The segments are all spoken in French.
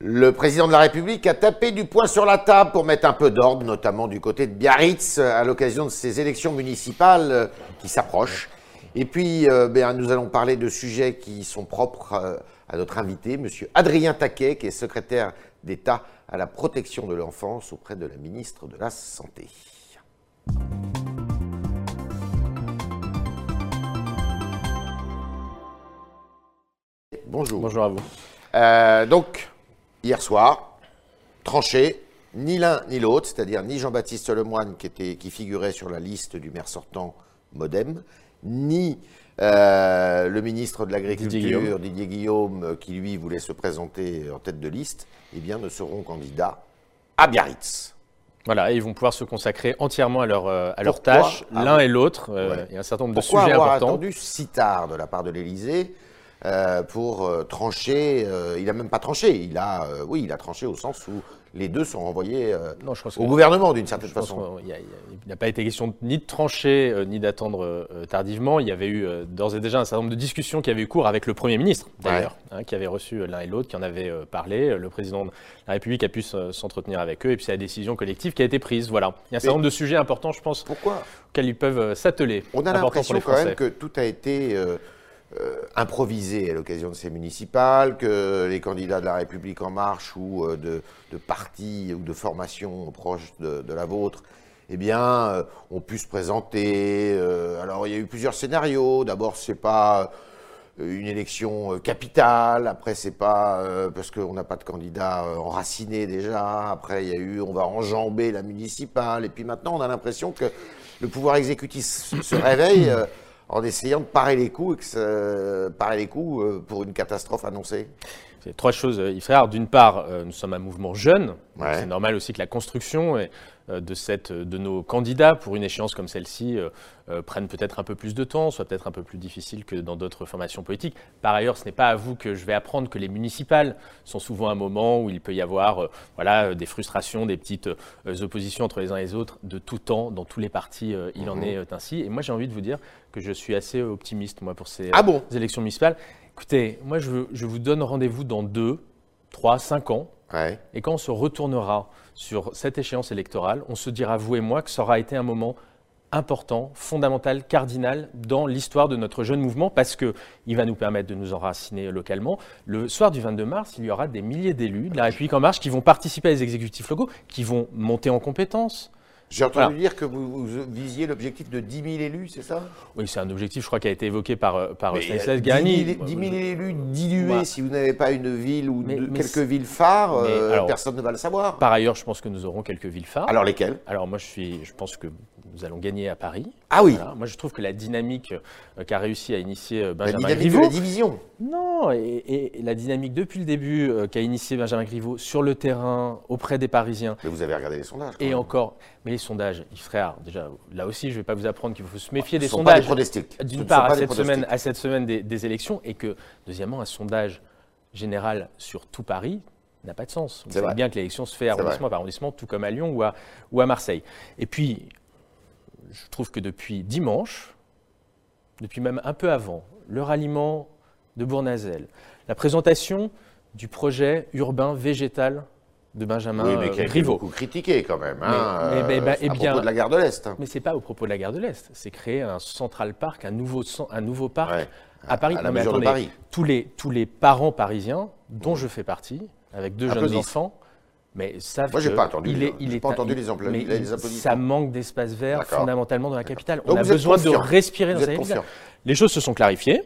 Le président de la République a tapé du poing sur la table pour mettre un peu d'ordre, notamment du côté de Biarritz, à l'occasion de ces élections municipales euh, qui s'approchent. Et puis, euh, ben, nous allons parler de sujets qui sont propres euh, à notre invité, M. Adrien Taquet, qui est secrétaire d'État à la protection de l'enfance auprès de la ministre de la Santé. Bonjour. Bonjour à vous. Euh, donc, hier soir, tranché, ni l'un ni l'autre, c'est-à-dire ni Jean-Baptiste Lemoyne qui, était, qui figurait sur la liste du maire sortant Modem, ni euh, le ministre de l'Agriculture, Didier, Guillaume, qui lui voulait se présenter en tête de liste, eh bien, ne seront candidats à Biarritz. Voilà, et ils vont pouvoir se consacrer entièrement à leur, euh, à leur tâche, Ah l'un oui. et l'autre. Euh, Ouais. Il y a un certain nombre Pourquoi de sujets avoir importants. attendu si tard de la part de l'Élysée euh, pour euh, trancher euh, Il n'a même pas tranché. Il a, oui, il a tranché au sens où les deux sont renvoyés Non, je pense au que- gouvernement d'une certaine Je façon. il n'a pas été question ni de trancher ni d'attendre tardivement. Il y avait eu d'ores et déjà un certain nombre de discussions qui avaient eu cours avec le Premier ministre, d'ailleurs, hein, qui avait reçu l'un et l'autre, qui en avait parlé. Le président de la République a pu se- s'entretenir avec eux, et puis c'est la décision collective qui a été prise. Voilà. Il y a un certain nombre de sujets importants, je pense, Pourquoi? auxquels ils peuvent s'atteler. On a l'impression quand même que tout a été euh, euh, improvisé à l'occasion de ces municipales, que les candidats de la République en marche ou euh, de, de partis ou de formations proches de, la vôtre, eh bien, euh, ont pu se présenter. euh, alors, il y a eu plusieurs scénarios. D'abord, c'est pas une élection capitale. Après, c'est pas parce qu'on n'a pas de candidat enraciné déjà. Après, il y a eu on va enjamber la municipale. Et puis maintenant, on a l'impression que le pouvoir exécutif se réveille en essayant de parer les coups, et que parer les coups euh, pour une catastrophe annoncée. Trois choses, euh, Yves Frère. D'une part, euh, nous sommes un mouvement jeune. Ouais. C'est normal aussi que la construction et, euh, de, cette, de nos candidats pour une échéance comme celle-ci euh, euh, prenne peut-être un peu plus de temps, soit peut-être un peu plus difficile que dans d'autres formations politiques. Par ailleurs, ce n'est pas à vous que je vais apprendre que les municipales sont souvent un moment où il peut y avoir euh, voilà, euh, des frustrations, des petites euh, oppositions entre les uns et les autres de tout temps, dans tous les partis, euh, il en est euh, ainsi. Et moi, j'ai envie de vous dire que je suis assez optimiste, moi, pour ces Ah bon? élections municipales. Écoutez, moi, je, je vous donne rendez-vous dans deux, trois, cinq ans. Ouais. Et quand on se retournera sur cette échéance électorale, on se dira, vous et moi, que ça aura été un moment important, fondamental, cardinal dans l'histoire de notre jeune mouvement parce qu'il va nous permettre de nous enraciner localement. Le soir du 22 mars, il y aura des milliers d'élus de la République En Marche qui vont participer à des exécutifs locaux, qui vont monter en compétences. J'ai entendu Voilà. dire que vous, vous visiez l'objectif de 10 000 élus, c'est ça? Oui, c'est un objectif, je crois, qui a été évoqué par, euh, par Mais, Stanislas Guérini. 10 000, 10 000 élus dilués, si vous n'avez pas une ville ou Mais- de- mais quelques villes phares, euh, alors- personne ne va le savoir. Par ailleurs, je pense que nous aurons quelques villes phares. Alors lesquelles? Alors moi, je, suis, je pense que nous allons gagner à Paris. Ah oui, Voilà. Moi, je trouve que la dynamique euh, qu'a réussi à initier euh, la Benjamin dynamique Griveaux, de la division. non, et, et la dynamique depuis le début euh, qu'a initié Benjamin Griveaux sur le terrain auprès des Parisiens. Mais vous avez regardé les sondages. quand Et même. encore, mais les sondages, Yves Frère, déjà, là aussi, je ne vais pas vous apprendre qu'il faut se méfier Ce des sondages. D'une part, à cette, semaine, à cette semaine des, des élections, et que, deuxièmement, un sondage général sur tout Paris n'a pas de sens. Vous savez vrai. bien que l'élection se fait arrondissement par arrondissement, tout comme à Lyon ou à, ou à Marseille. Et puis, je trouve que depuis dimanche, depuis même un peu avant, le ralliement de Bournazel, la présentation du projet urbain végétal de Benjamin Oui, mais euh, qui a été Griveaux. beaucoup critiqué quand même. hein, Mais- mais- euh, bah, eh à bien- propos de la gare de l'Est. hein. Mais c'est pas au propos de la gare de l'Est, c'est créer un Central Park, un nouveau, cen- un nouveau parc Ouais. à Paris. À la Non, mesure de Paris. Tous les, tous les parents parisiens, dont je fais partie, avec deux jeunes enfants, mais savent Moi, j'ai que pas entendu, il les- est, il j'ai est pas entendu les mais les il- applaudissements. Ça manque d'espace vert fondamentalement dans la capitale. Donc On a besoin de respirer dans Vous capitale. confiant. Les choses se sont clarifiées.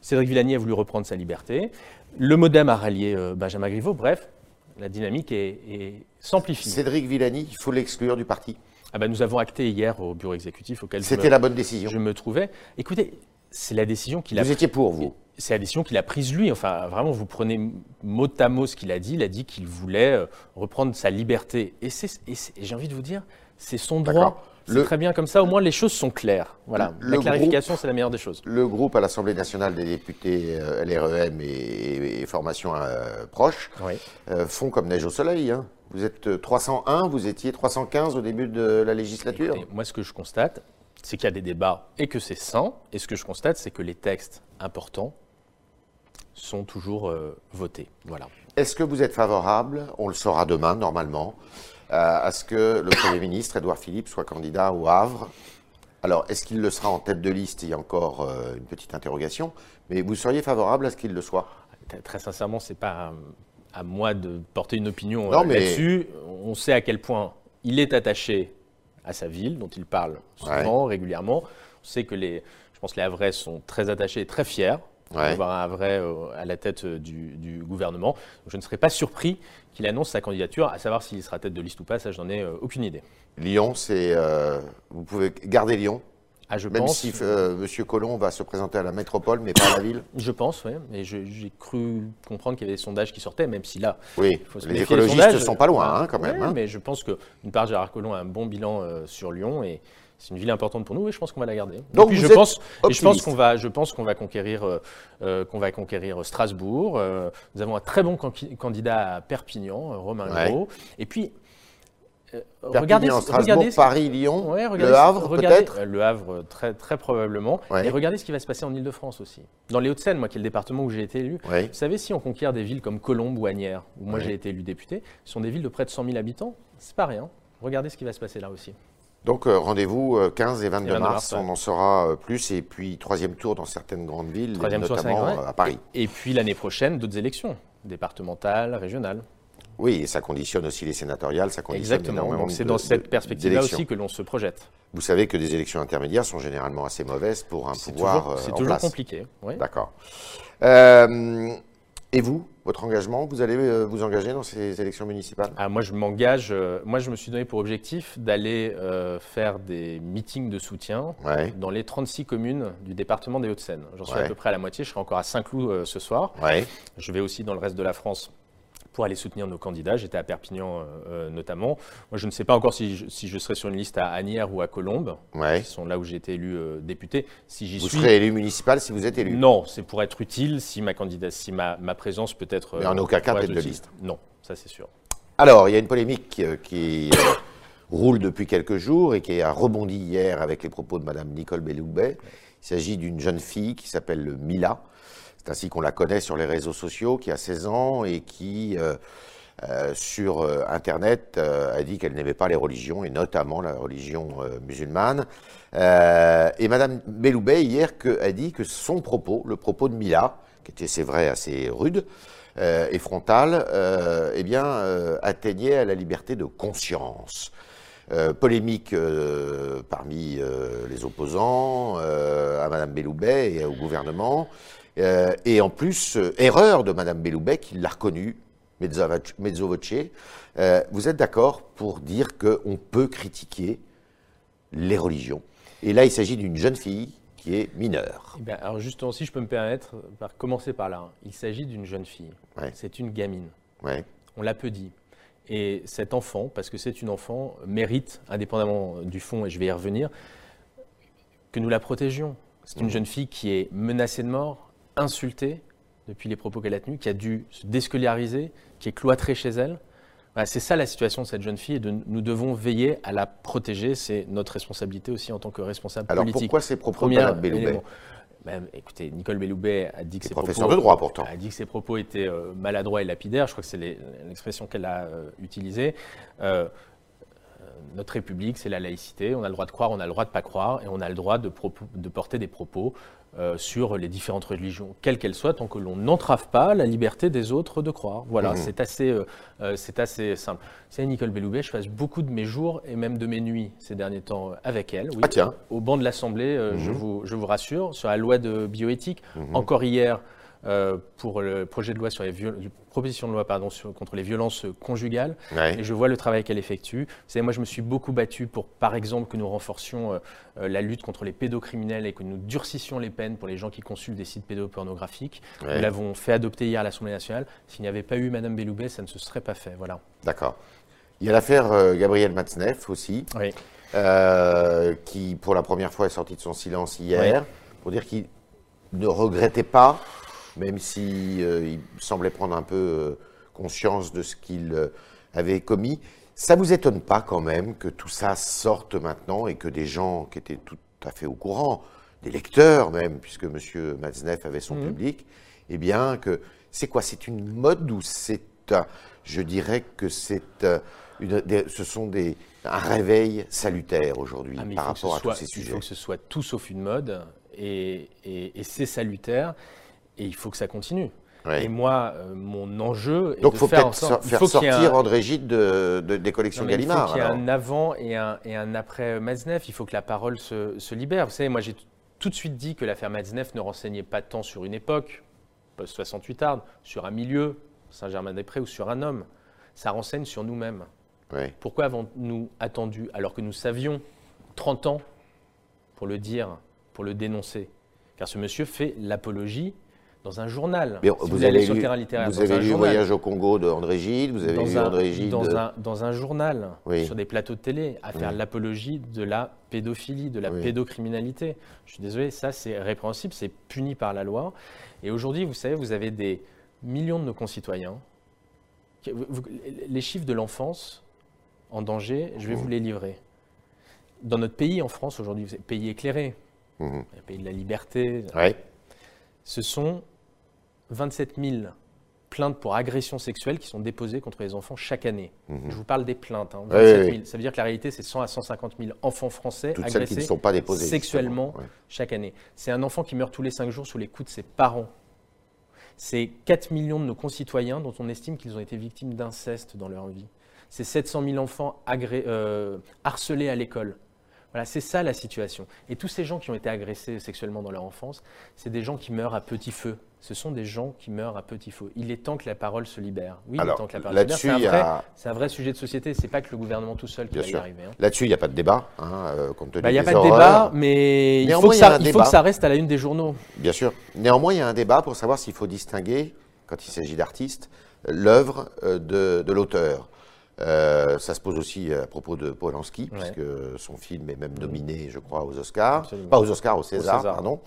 Cédric Villani a voulu reprendre sa liberté. Le Modem a rallié euh, Benjamin Griveaux. Bref, la dynamique est, est s'amplifie. Cédric Villani, il faut l'exclure du parti. Ah ben, nous avons acté hier au bureau exécutif auquel je C'était me- la bonne décision. je me trouvais. Écoutez, c'est la décision qu'il a Vous étiez pour, vous c'est la décision qu'il a prise lui. Enfin, vraiment, vous prenez mot à mot ce qu'il a dit. Il a dit qu'il voulait euh, reprendre sa liberté. Et, c'est- et et j'ai envie de vous dire, c'est son droit. C'est très bien comme ça. Au moins, les choses sont claires. Voilà. La clarification, c'est la meilleure des choses. Le groupe à l'Assemblée nationale des députés euh, LREM et, et formations euh, proches Oui. euh, font comme neige au soleil. hein. Vous êtes euh, 301, vous étiez 315 au début de la législature. Et moi, ce que je constate, c'est qu'il y a des débats et que c'est sain. Et ce que je constate, c'est que les textes importants sont toujours votés. Voilà. Est-ce que vous êtes favorable, on le saura demain normalement, à ce que le Premier ministre, Édouard Philippe, soit candidat au Havre? Alors, est-ce qu'il le sera en tête de liste? Il y a encore une petite interrogation. Mais vous seriez favorable à ce qu'il le soit? Très sincèrement, ce n'est pas à moi de porter une opinion là-dessus. On sait à quel point il est attaché à sa ville, dont il parle souvent, régulièrement. On sait que les, je pense que les Havrais sont très attachés et très fiers d'avoir un Havrais euh, à la tête euh, du, gouvernement. je ne serais pas surpris qu'il annonce sa candidature, à savoir s'il sera tête de liste ou pas, ça j'en ai euh, aucune idée. Lyon, c'est... vous pouvez garder Lyon ah, je Même pense, si euh, M. Collomb va se présenter à la métropole, mais pas à la ville Je pense, oui. Et j'ai cru comprendre qu'il y avait des sondages qui sortaient, même si là. Oui, les écologistes ne sont pas loin, hein, quand même. Hein. Mais je pense que, d'une part, Gérard Collomb a un bon bilan sur Lyon et c'est une ville importante pour nous et je pense qu'on va la garder. Donc, je, pense, et je pense qu'on va, je pense qu'on va conquérir, euh, qu'on va conquérir Strasbourg. nous avons un très bon candidat à Perpignan, Romain Gros. Et puis, euh, regardez, regardez, Paris, Lyon, le Havre peut-être Le Havre très, très probablement. Et regardez ce qui va se passer en Ile-de-France aussi. Dans les Hauts-de-Seine, moi qui est le département où j'ai été élu, vous savez si on conquiert des villes comme Colombes ou Agnières, où moi j'ai été élu député, ce sont des villes de près de 100 000 habitants, c'est pas rien. Regardez ce qui va se passer là aussi. Donc euh, rendez-vous 15 euh, et 22, mars, on en saura plus. Et puis troisième tour dans certaines grandes villes, notamment à Paris. et puis l'année prochaine, d'autres élections, départementales, régionales. Oui, et ça conditionne aussi les sénatoriales, ça conditionne Exactement. Donc c'est dans cette perspective-là aussi que l'on se projette. Vous savez que des élections intermédiaires sont généralement assez mauvaises pour un pouvoir C'est euh, toujours compliqué. Oui. D'accord. Euh, et vous, votre engagement, vous allez euh, vous engager dans ces élections municipales? Ah, Moi, je m'engage. moi, je me suis donné pour objectif d'aller faire des meetings de soutien dans les 36 communes du département des Hauts-de-Seine. J'en suis à peu près à la moitié. Je serai encore à Saint-Cloud ce soir. Je vais aussi dans le reste de la France pour aller soutenir nos candidats. J'étais à Perpignan euh, euh, notamment. Moi, je ne sais pas encore si je, si je serai sur une liste à Agnières ou à Colombes, qui sont là où j'ai été élu euh, député. Si j'y vous serez élu municipal si vous êtes élu Non, c'est pour être utile si ma, candidat, si ma, ma présence peut être. Mais en aucun cas tête de liste Non, ça c'est sûr. Alors, il y a une polémique qui roule depuis quelques jours et qui a rebondi hier avec les propos de Mme Nicole Belloubet. Il s'agit d'une jeune fille qui s'appelle Mila c'est ainsi qu'on la connaît sur les réseaux sociaux, qui a 16 ans et qui, euh, euh, sur euh, Internet, a dit qu'elle n'aimait pas les religions, et notamment la religion musulmane. et Madame Belloubet, hier, que, a dit que son propos, le propos de Mila, qui était, c'est vrai, assez rude et frontal, eh bien, atteignait à la liberté de conscience. polémique parmi les opposants à Madame Belloubet et au gouvernement. Euh, et en plus, euh, erreur de Madame Belloubet, qui l'a reconnue, mezzo voce. Euh, vous êtes d'accord pour dire qu'on peut critiquer les religions? Et là, il s'agit d'une jeune fille qui est mineure. Eh bien, alors justement, si je peux me permettre, par commencer par là, il s'agit d'une jeune fille. C'est une gamine. Ouais. On l'a peu dit. Et cet enfant, parce que c'est une enfant, mérite, indépendamment du fond, et je vais y revenir, que nous la protégions. C'est une mmh. jeune fille qui est menacée de mort, insultée depuis les propos qu'elle a tenus, qui a dû se déscolariser, qui est cloîtrée chez elle. c'est ça la situation de cette jeune fille et nous devons veiller à la protéger. C'est notre responsabilité aussi en tant que responsable Alors politique. Alors pourquoi ces propos de Belloubet ben, écoutez, Nicole Belloubet a dit que ses propos, de droit pourtant. a dit que ses propos étaient euh, maladroits et lapidaires. Je crois que c'est l'expression qu'elle a euh, utilisée. Euh, notre République, c'est la laïcité. On a le droit de croire, on a le droit de pas croire, et on a le droit de, de porter des propos euh, sur les différentes religions, quelles qu'elles soient, tant que l'on n'entrave pas la liberté des autres de croire. Voilà, mmh. c'est assez, euh, euh, c'est assez simple. C'est Nicole Belloubet, je passe beaucoup de mes jours et même de mes nuits ces derniers temps avec elle. Oui, ah tiens. Au banc de l'Assemblée, je, mmh. vous, je vous rassure, sur la loi de bioéthique. Mmh. Encore hier, euh, pour le projet de loi sur les proposition de loi pardon, contre les violences conjugales. Et je vois le travail qu'elle effectue. Vous savez, moi, je me suis beaucoup battu pour, par exemple, que nous renforcions euh, euh, la lutte contre les pédocriminels et que nous durcissions les peines pour les gens qui consultent des sites pédopornographiques. Nous l'avons fait adopter hier à l'Assemblée nationale. S'il n'y avait pas eu Madame Belloubet, ça ne se serait pas fait. Voilà. D'accord. Il y a l'affaire Gabriel Matzneff aussi, qui, pour la première fois, est sorti de son silence hier pour dire qu'il ne regrettait pas même s'il euh, semblait prendre un peu euh, conscience de ce qu'il euh, avait commis. Ça vous étonne pas quand même que tout ça sorte maintenant et que des gens qui étaient tout à fait au courant, des lecteurs même, puisque M. Matzneff avait son mhm. public, eh bien, que c'est quoi? C'est une mode ou c'est, je dirais que c'est, ce sont des, un réveil salutaire aujourd'hui ah, par rapport à tous ces sujets. Il faut que ce soit tout sauf une mode et, c'est salutaire et il faut que ça continue. Et moi, euh, mon enjeu est Donc, de faut faire, faire sortir André Gide de, des collections Gallimard. Il faut qu'il y ait un avant et un, et un après Matzneff. Il faut que la parole se, se libère. Vous savez, moi, j'ai tout de suite dit que l'affaire Matzneff ne renseignait pas tant sur une époque, post-68 Ardes, sur un milieu, Saint-Germain-des-Prés, ou sur un homme. Ça renseigne sur nous-mêmes. Pourquoi avons-nous attendu alors que nous savions 30 ans pour le dire, pour le dénoncer? Car ce monsieur fait l'apologie dans un journal. vous, avez lu, vous avez lu Voyage au Congo de André Gide, vous avez lu un, André Gide. Dans, un, dans un journal, sur des plateaux de télé, à faire l'apologie de la pédophilie, de la pédocriminalité. Je suis désolé, ça c'est répréhensible, c'est puni par la loi. Et aujourd'hui, vous savez, vous avez des millions de nos concitoyens. les chiffres de l'enfance en danger, je vais vous les livrer. Dans notre pays, en France, aujourd'hui, pays éclairé, mmh. pays de la liberté, ce sont 27 000 plaintes pour agression sexuelle qui sont déposées contre les enfants chaque année. Mhm. Je vous parle des plaintes. Hein, 27 000. Ça veut dire que la réalité, c'est 100 à 150 000 enfants français agressés sont pas déposés, sexuellement chaque année. C'est un enfant qui meurt tous les 5 jours sous les coups de ses parents. C'est 4 millions de nos concitoyens dont on estime qu'ils ont été victimes d'inceste dans leur vie. C'est 700 000 enfants euh, harcelés à l'école. Voilà, c'est ça la situation. Et tous ces gens qui ont été agressés sexuellement dans leur enfance, c'est des gens qui meurent à petit feu. Ce sont des gens qui meurent à petit feu. Il est temps que la parole se libère. Oui, il est temps que la parole se libère. C'est un, vrai sujet de société. C'est pas que le gouvernement tout seul qui va y arriver. Hein. Là-dessus, il n'y a pas de débat, hein, euh, compte tenu bah, Il n'y a pas de débat, mais il, faut que, ça, il faut que ça reste à la une des journaux. Bien sûr. Néanmoins, il y a un débat pour savoir s'il faut distinguer, quand il s'agit d'artistes, l'œuvre euh, de, de l'auteur. Euh, ça se pose aussi à propos de Polanski, puisque son film est même nominé, je crois, aux Oscars. Pas aux Oscars, au César, pardon.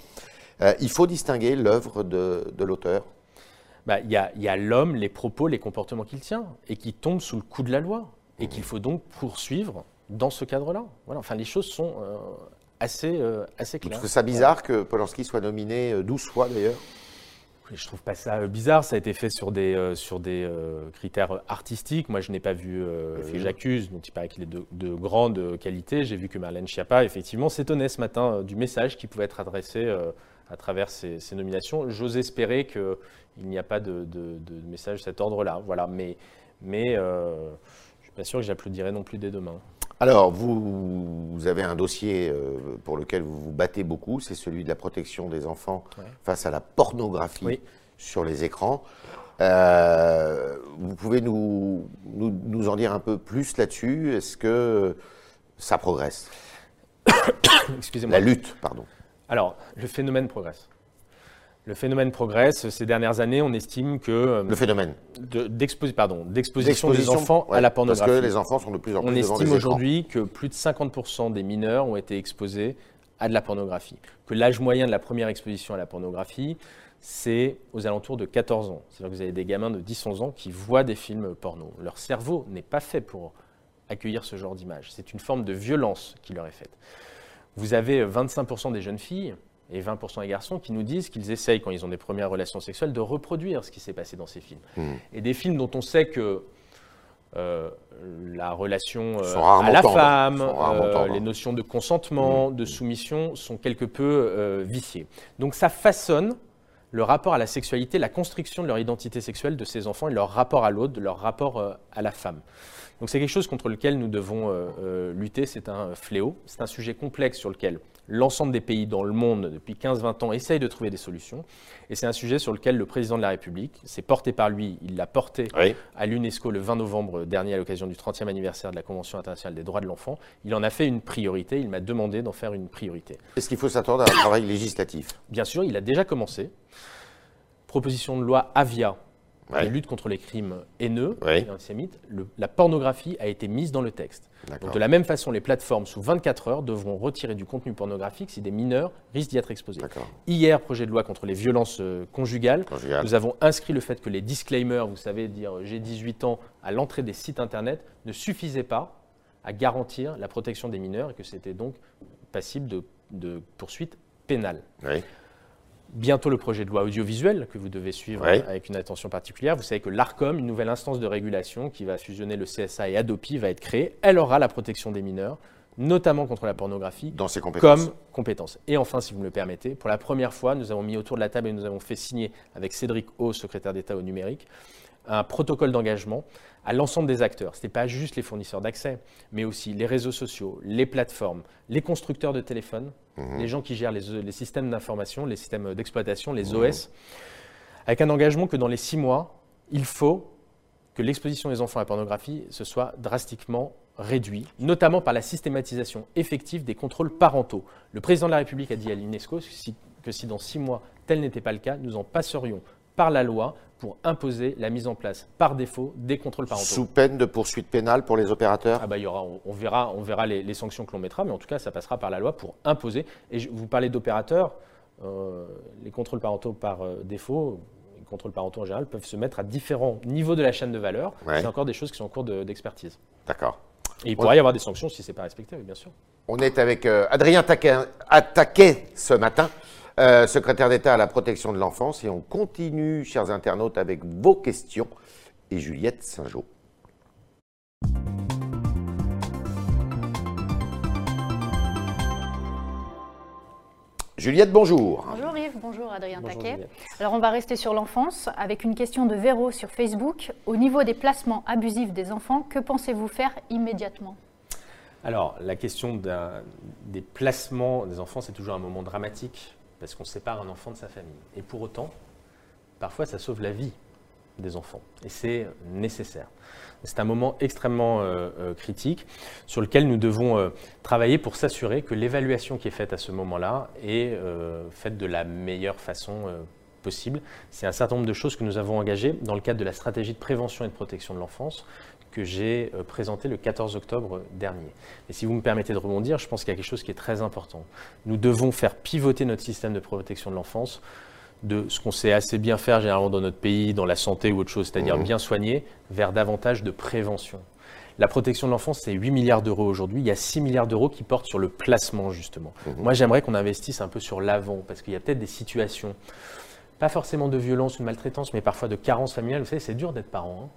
Euh, il faut distinguer l'œuvre de, l'auteur. Bah, il y a, l'homme, les propos, les comportements qu'il tient, et qui tombent sous le coup de la loi, et mmh. qu'il faut donc poursuivre dans ce cadre-là. Voilà. Enfin, les choses sont euh, assez, assez claires. Vous trouvez ça bizarre que Polanski soit nominé 12 fois d'ailleurs je trouve pas ça euh, bizarre. Ça a été fait sur des, euh, sur des euh, critères artistiques. Moi, je n'ai pas vu J'accuse, dont il paraît qu'il est de, de, grande qualité. J'ai vu que Marlène Schiappa, effectivement, s'étonnait ce matin du message qui pouvait être adressé à travers ces, nominations. J'ose espérer qu'il n'y a pas de, de, message de cet ordre-là. Voilà. Mais, mais je ne suis pas sûr que j'applaudirai non plus dès demain. Alors, vous, avez un dossier euh, pour lequel vous vous battez beaucoup, c'est celui de la protection des enfants face à la pornographie sur les écrans. Euh, vous pouvez nous, nous, en dire un peu plus là-dessus? Est-ce que ça progresse? Excusez-moi. La lutte, pardon. Alors, le phénomène progresse. Le phénomène progresse. Ces dernières années, on estime que... Euh, le phénomène D'exposition des enfants à la pornographie. Parce que les enfants sont de plus en plus On estime aujourd'hui que plus de 50% des mineurs ont été exposés à de la pornographie. Que l'âge moyen de la première exposition à la pornographie, c'est aux alentours de 14 ans. C'est-à-dire que vous avez des gamins de 10-11 ans qui voient des films porno. Leur cerveau n'est pas fait pour accueillir ce genre d'image. C'est une forme de violence qui leur est faite. Vous avez 25% des jeunes filles et 20% des garçons qui nous disent qu'ils essayent, quand ils ont des premières relations sexuelles, de reproduire ce qui s'est passé dans ces films. Hmm. Et des films dont on sait que euh, la relation euh, à la femme, euh, les notions de consentement, hmm. de soumission sont quelque peu viciées. Donc ça façonne le rapport à la sexualité, la construction de leur identité sexuelle de ces enfants et leur rapport à l'autre, de leur rapport à la femme. Donc c'est quelque chose contre lequel nous devons lutter, c'est un fléau, c'est un sujet complexe sur lequel l'ensemble des pays dans le monde depuis 15-20 ans essayent de trouver des solutions, et c'est un sujet sur lequel le président de la République, c'est porté par lui, il l'a porté à l'UNESCO le 20 novembre dernier à l'occasion du 30e anniversaire de la Convention internationale des droits de l'enfant, il en a fait une priorité, il m'a demandé d'en faire une priorité. Est-ce qu'il faut s'attendre à un travail législatif? Bien sûr, il a déjà commencé. Proposition de loi Avia, la lutte contre les crimes haineux et antisémites, la pornographie a été mise dans le texte. Donc de la même façon, les plateformes sous 24 heures devront retirer du contenu pornographique si des mineurs risquent d'y être exposés. Hier, projet de loi contre les violences euh, conjugales, nous avons inscrit le fait que les disclaimers, vous savez, dire euh, j'ai 18 ans à l'entrée des sites internet, ne suffisaient pas à garantir la protection des mineurs et que c'était donc passible de, de poursuites pénales. Bientôt le projet de loi audiovisuel que vous devez suivre avec une attention particulière. Vous savez que l'ARCOM, une nouvelle instance de régulation qui va fusionner le CSA et Adopi, va être créée. Elle aura la protection des mineurs, notamment contre la pornographie, Dans ses compétences. comme compétence. Et enfin, si vous me le permettez, pour la première fois, nous avons mis autour de la table et nous avons fait signer avec Cédric O, secrétaire d'État au numérique, un protocole d'engagement à l'ensemble des acteurs. Ce n'est pas juste les fournisseurs d'accès, mais aussi les réseaux sociaux, les plateformes, les constructeurs de téléphones, mhm. les gens qui gèrent les, systèmes d'information, les systèmes d'exploitation, les mhm. OS, avec un engagement que dans les six mois, il faut que l'exposition des enfants à la pornographie se soit drastiquement réduit, notamment par la systématisation effective des contrôles parentaux. Le président de la République a dit à l'UNESCO que si dans six mois tel n'était pas le cas, nous en passerions par la loi pour imposer la mise en place par défaut des contrôles parentaux. Sous peine de poursuite pénale pour les opérateurs? Ah bah, y aura, on, verra, on verra les, sanctions que l'on mettra, mais en tout cas, ça passera par la loi pour imposer. Et vous parlez d'opérateurs, euh, les contrôles parentaux par euh, défaut, les contrôles parentaux en général, peuvent se mettre à différents niveaux de la chaîne de valeur. C'est encore des choses qui sont en cours d'expertise. D'accord. Et il pourrait y avoir des sanctions si ce n'est pas respecté, bien sûr. On est avec euh, Adrien Taquet ce matin. Euh, secrétaire d'État à la protection de l'enfance. Et on continue, chers internautes, avec vos questions. Et Juliette Saint-Jean. Juliette, bonjour. Bonjour Yves, bonjour Adrien Taquet. Alors on va rester sur l'enfance avec une question de Véro sur Facebook. Au niveau des placements abusifs des enfants, que pensez-vous faire immédiatement? Alors la question des placements des enfants, c'est toujours un moment dramatique parce qu'on sépare un enfant de sa famille. Et pour autant, parfois, ça sauve la vie des enfants. Et c'est nécessaire. C'est un moment extrêmement euh, euh, critique sur lequel nous devons euh, travailler pour s'assurer que l'évaluation qui est faite à ce moment-là est faite de la meilleure façon possible. C'est un certain nombre de choses que nous avons engagées dans le cadre de la stratégie de prévention et de protection de l'enfance que j'ai euh, présenté le 14 octobre dernier. Et si vous me permettez de rebondir, je pense qu'il y a quelque chose qui est très important. Nous devons faire pivoter notre système de protection de l'enfance de ce qu'on sait assez bien faire généralement dans notre pays, dans la santé ou autre chose, c'est-à-dire mmh. bien soigner, vers davantage de prévention. La protection de l'enfance, c'est 8 milliards d'euros aujourd'hui. Il y a 6 milliards d'euros qui portent sur le placement, justement. Mmh. Moi, j'aimerais qu'on investisse un peu sur l'avant, parce qu'il y a peut-être des situations, pas forcément de violence ou de maltraitance, mais parfois de carence familiale. Vous savez, c'est dur d'être parent.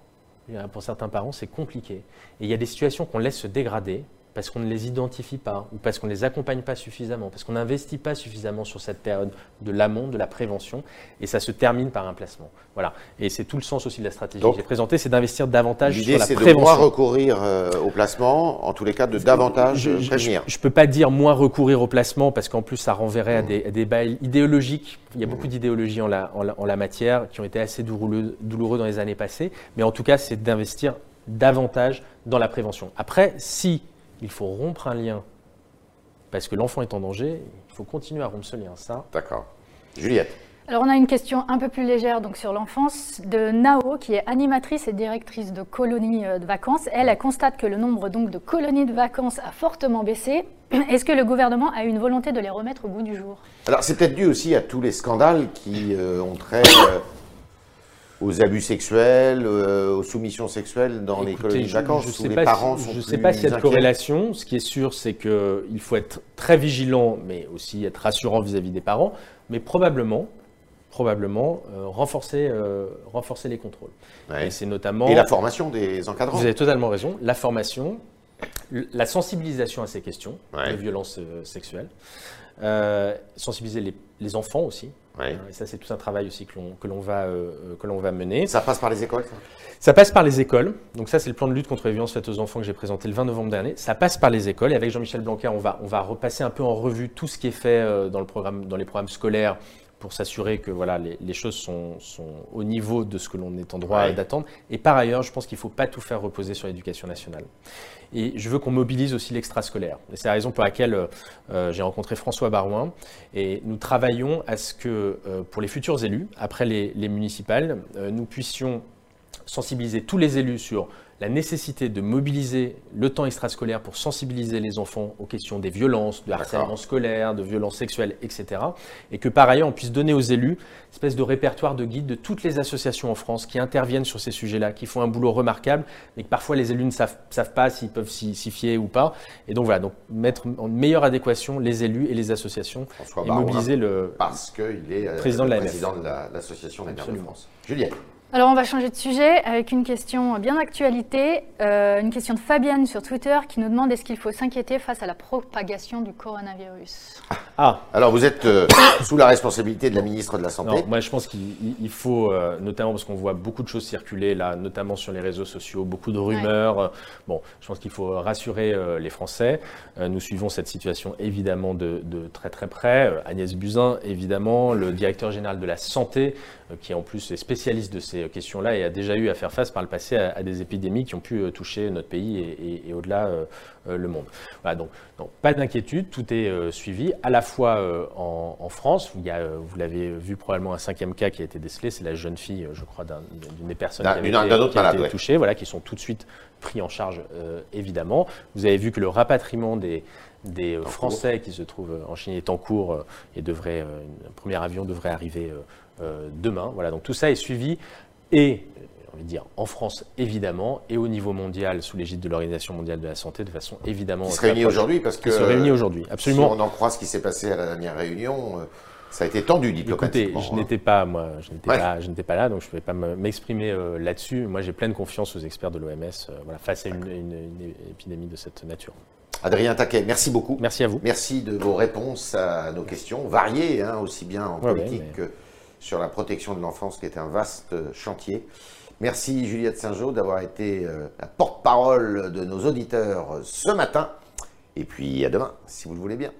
Hein. Pour certains parents, c'est compliqué. Et il y a des situations qu'on laisse se dégrader parce qu'on ne les identifie pas, ou parce qu'on ne les accompagne pas suffisamment, parce qu'on n'investit pas suffisamment sur cette période de l'amont, de la prévention, et ça se termine par un placement. Voilà. Et c'est tout le sens aussi de la stratégie que j'ai présentée, c'est d'investir davantage sur la prévention. L'idée, c'est de moins recourir euh, au placement, en tous les cas, de davantage prévenir. Je ne peux pas dire moins recourir au placement, parce qu'en plus, ça renverrait à mmh. des, débats idéologiques. Il y a beaucoup mmh. d'idéologies en la, en, la, matière qui ont été assez douloureux, douloureux dans les années passées, mais en tout cas, c'est d'investir davantage dans la prévention. Après, si il faut rompre un lien parce que l'enfant est en danger, il faut continuer à rompre ce lien. Ça. D'accord. Juliette. Alors on a une question un peu plus légère donc sur l'enfance de Nao qui est animatrice et directrice de colonies euh, de vacances. Elle, elle constate que le nombre donc de colonies de vacances a fortement baissé. Est-ce que le gouvernement a une volonté de les remettre au goût du jour? Alors c'est peut-être dû aussi à tous les scandales qui euh, ont trait euh, aux abus sexuels, euh, aux soumissions sexuelles dans les colonies de vacances je, les parents Je ne sais pas s'il y a de corrélation. Ce qui est sûr, c'est qu'il faut être très vigilant, mais aussi être rassurant vis-à-vis des parents, mais probablement, probablement euh, renforcer, euh, renforcer les contrôles. Et c'est notamment et la formation des encadrants. Vous avez totalement raison. La formation, la sensibilisation à ces questions de violences sexuelles, sensibiliser les, les enfants aussi. Et ça, c'est tout un travail aussi que l'on va, euh, que l'on va mener. Ça passe par les écoles ça, passe par les écoles. Donc ça, c'est le plan de lutte contre les violences faites aux enfants que j'ai présenté le 20 novembre dernier. Ça passe par les écoles. Et avec Jean-Michel Blanquer, on va, on va repasser un peu en revue tout ce qui est fait euh, dans, le programme, dans les programmes scolaires pour s'assurer que voilà, les, choses sont, au niveau de ce que l'on est en droit d'attendre. Et par ailleurs, je pense qu'il ne faut pas tout faire reposer sur l'éducation nationale. Et je veux qu'on mobilise aussi l'extrascolaire. Et c'est la raison pour laquelle euh, j'ai rencontré François Barouin. Et nous travaillons à ce que, euh, pour les futurs élus, après les, municipales, euh, nous puissions sensibiliser tous les élus sur la nécessité de mobiliser le temps extrascolaire pour sensibiliser les enfants aux questions des violences, de harcèlement scolaire, de violences sexuelles, etc. Et que par ailleurs, on puisse donner aux élus une espèce de répertoire de guide de toutes les associations en France qui interviennent sur ces sujets-là, qui font un boulot remarquable, mais que parfois les élus ne savent, savent pas s'ils peuvent s'y fier ou pas. Et donc voilà, donc mettre en meilleure adéquation les élus et les associations et mobiliser le parce qu'il est euh, président, de, président de l'association des maires de France. Juliette. Alors on va changer de sujet avec une question bien d'actualité, euh, une question de Fabienne sur Twitter qui nous demande est-ce qu'il faut s'inquiéter face à la propagation du coronavirus? Ah, alors vous êtes euh, sous la responsabilité de la ministre de la Santé non, Moi je pense qu'il faut, euh, notamment parce qu'on voit beaucoup de choses circuler là, notamment sur les réseaux sociaux, beaucoup de rumeurs. Bon, je pense qu'il faut rassurer les Français. nous suivons cette situation évidemment de, de, très très près. Agnès Buzyn, évidemment, le directeur général de la Santé, qui en plus est spécialiste de ces questions-là et a déjà eu à faire face par le passé à, des épidémies qui ont pu euh, toucher notre pays et, au-delà euh, euh, le monde. Voilà, donc, pas d'inquiétude, tout est suivi à la fois en, France, où il y a, vous l'avez vu probablement un cinquième cas qui a été décelé, c'est la jeune fille, je crois, d'une des personnes qui avait été, touchées, voilà, qui sont tout de suite pris en charge évidemment. Vous avez vu que le rapatriement des, des Français qui se trouvent en Chine est en cours et devrait, un premier avion devrait arriver demain. Voilà, donc tout ça est suivi et on va dire en France évidemment, et au niveau mondial sous l'égide de l'Organisation mondiale de la santé de façon évidemment. Qui se réunit aujourd'hui parce que. se réunit aujourd'hui, absolument. Si on en croit ce qui s'est passé à la dernière réunion. Euh, ça a été tendu diplomatiquement. Écoutez, je n'étais pas moi, je n'étais pas, je n'étais pas là, donc je ne pouvais pas m'exprimer euh, là-dessus. Moi, j'ai pleine confiance aux experts de l'OMS euh, voilà, face à une, épidémie de cette nature. Adrien Taquet, merci beaucoup. Merci à vous. Merci de vos réponses à nos questions variées, hein, aussi bien en politique que sur la protection de l'enfance, qui est un vaste chantier. Merci Juliette Saint-Jean d'avoir été euh, la porte-parole de nos auditeurs ce matin. Et puis à demain, si vous le voulez bien.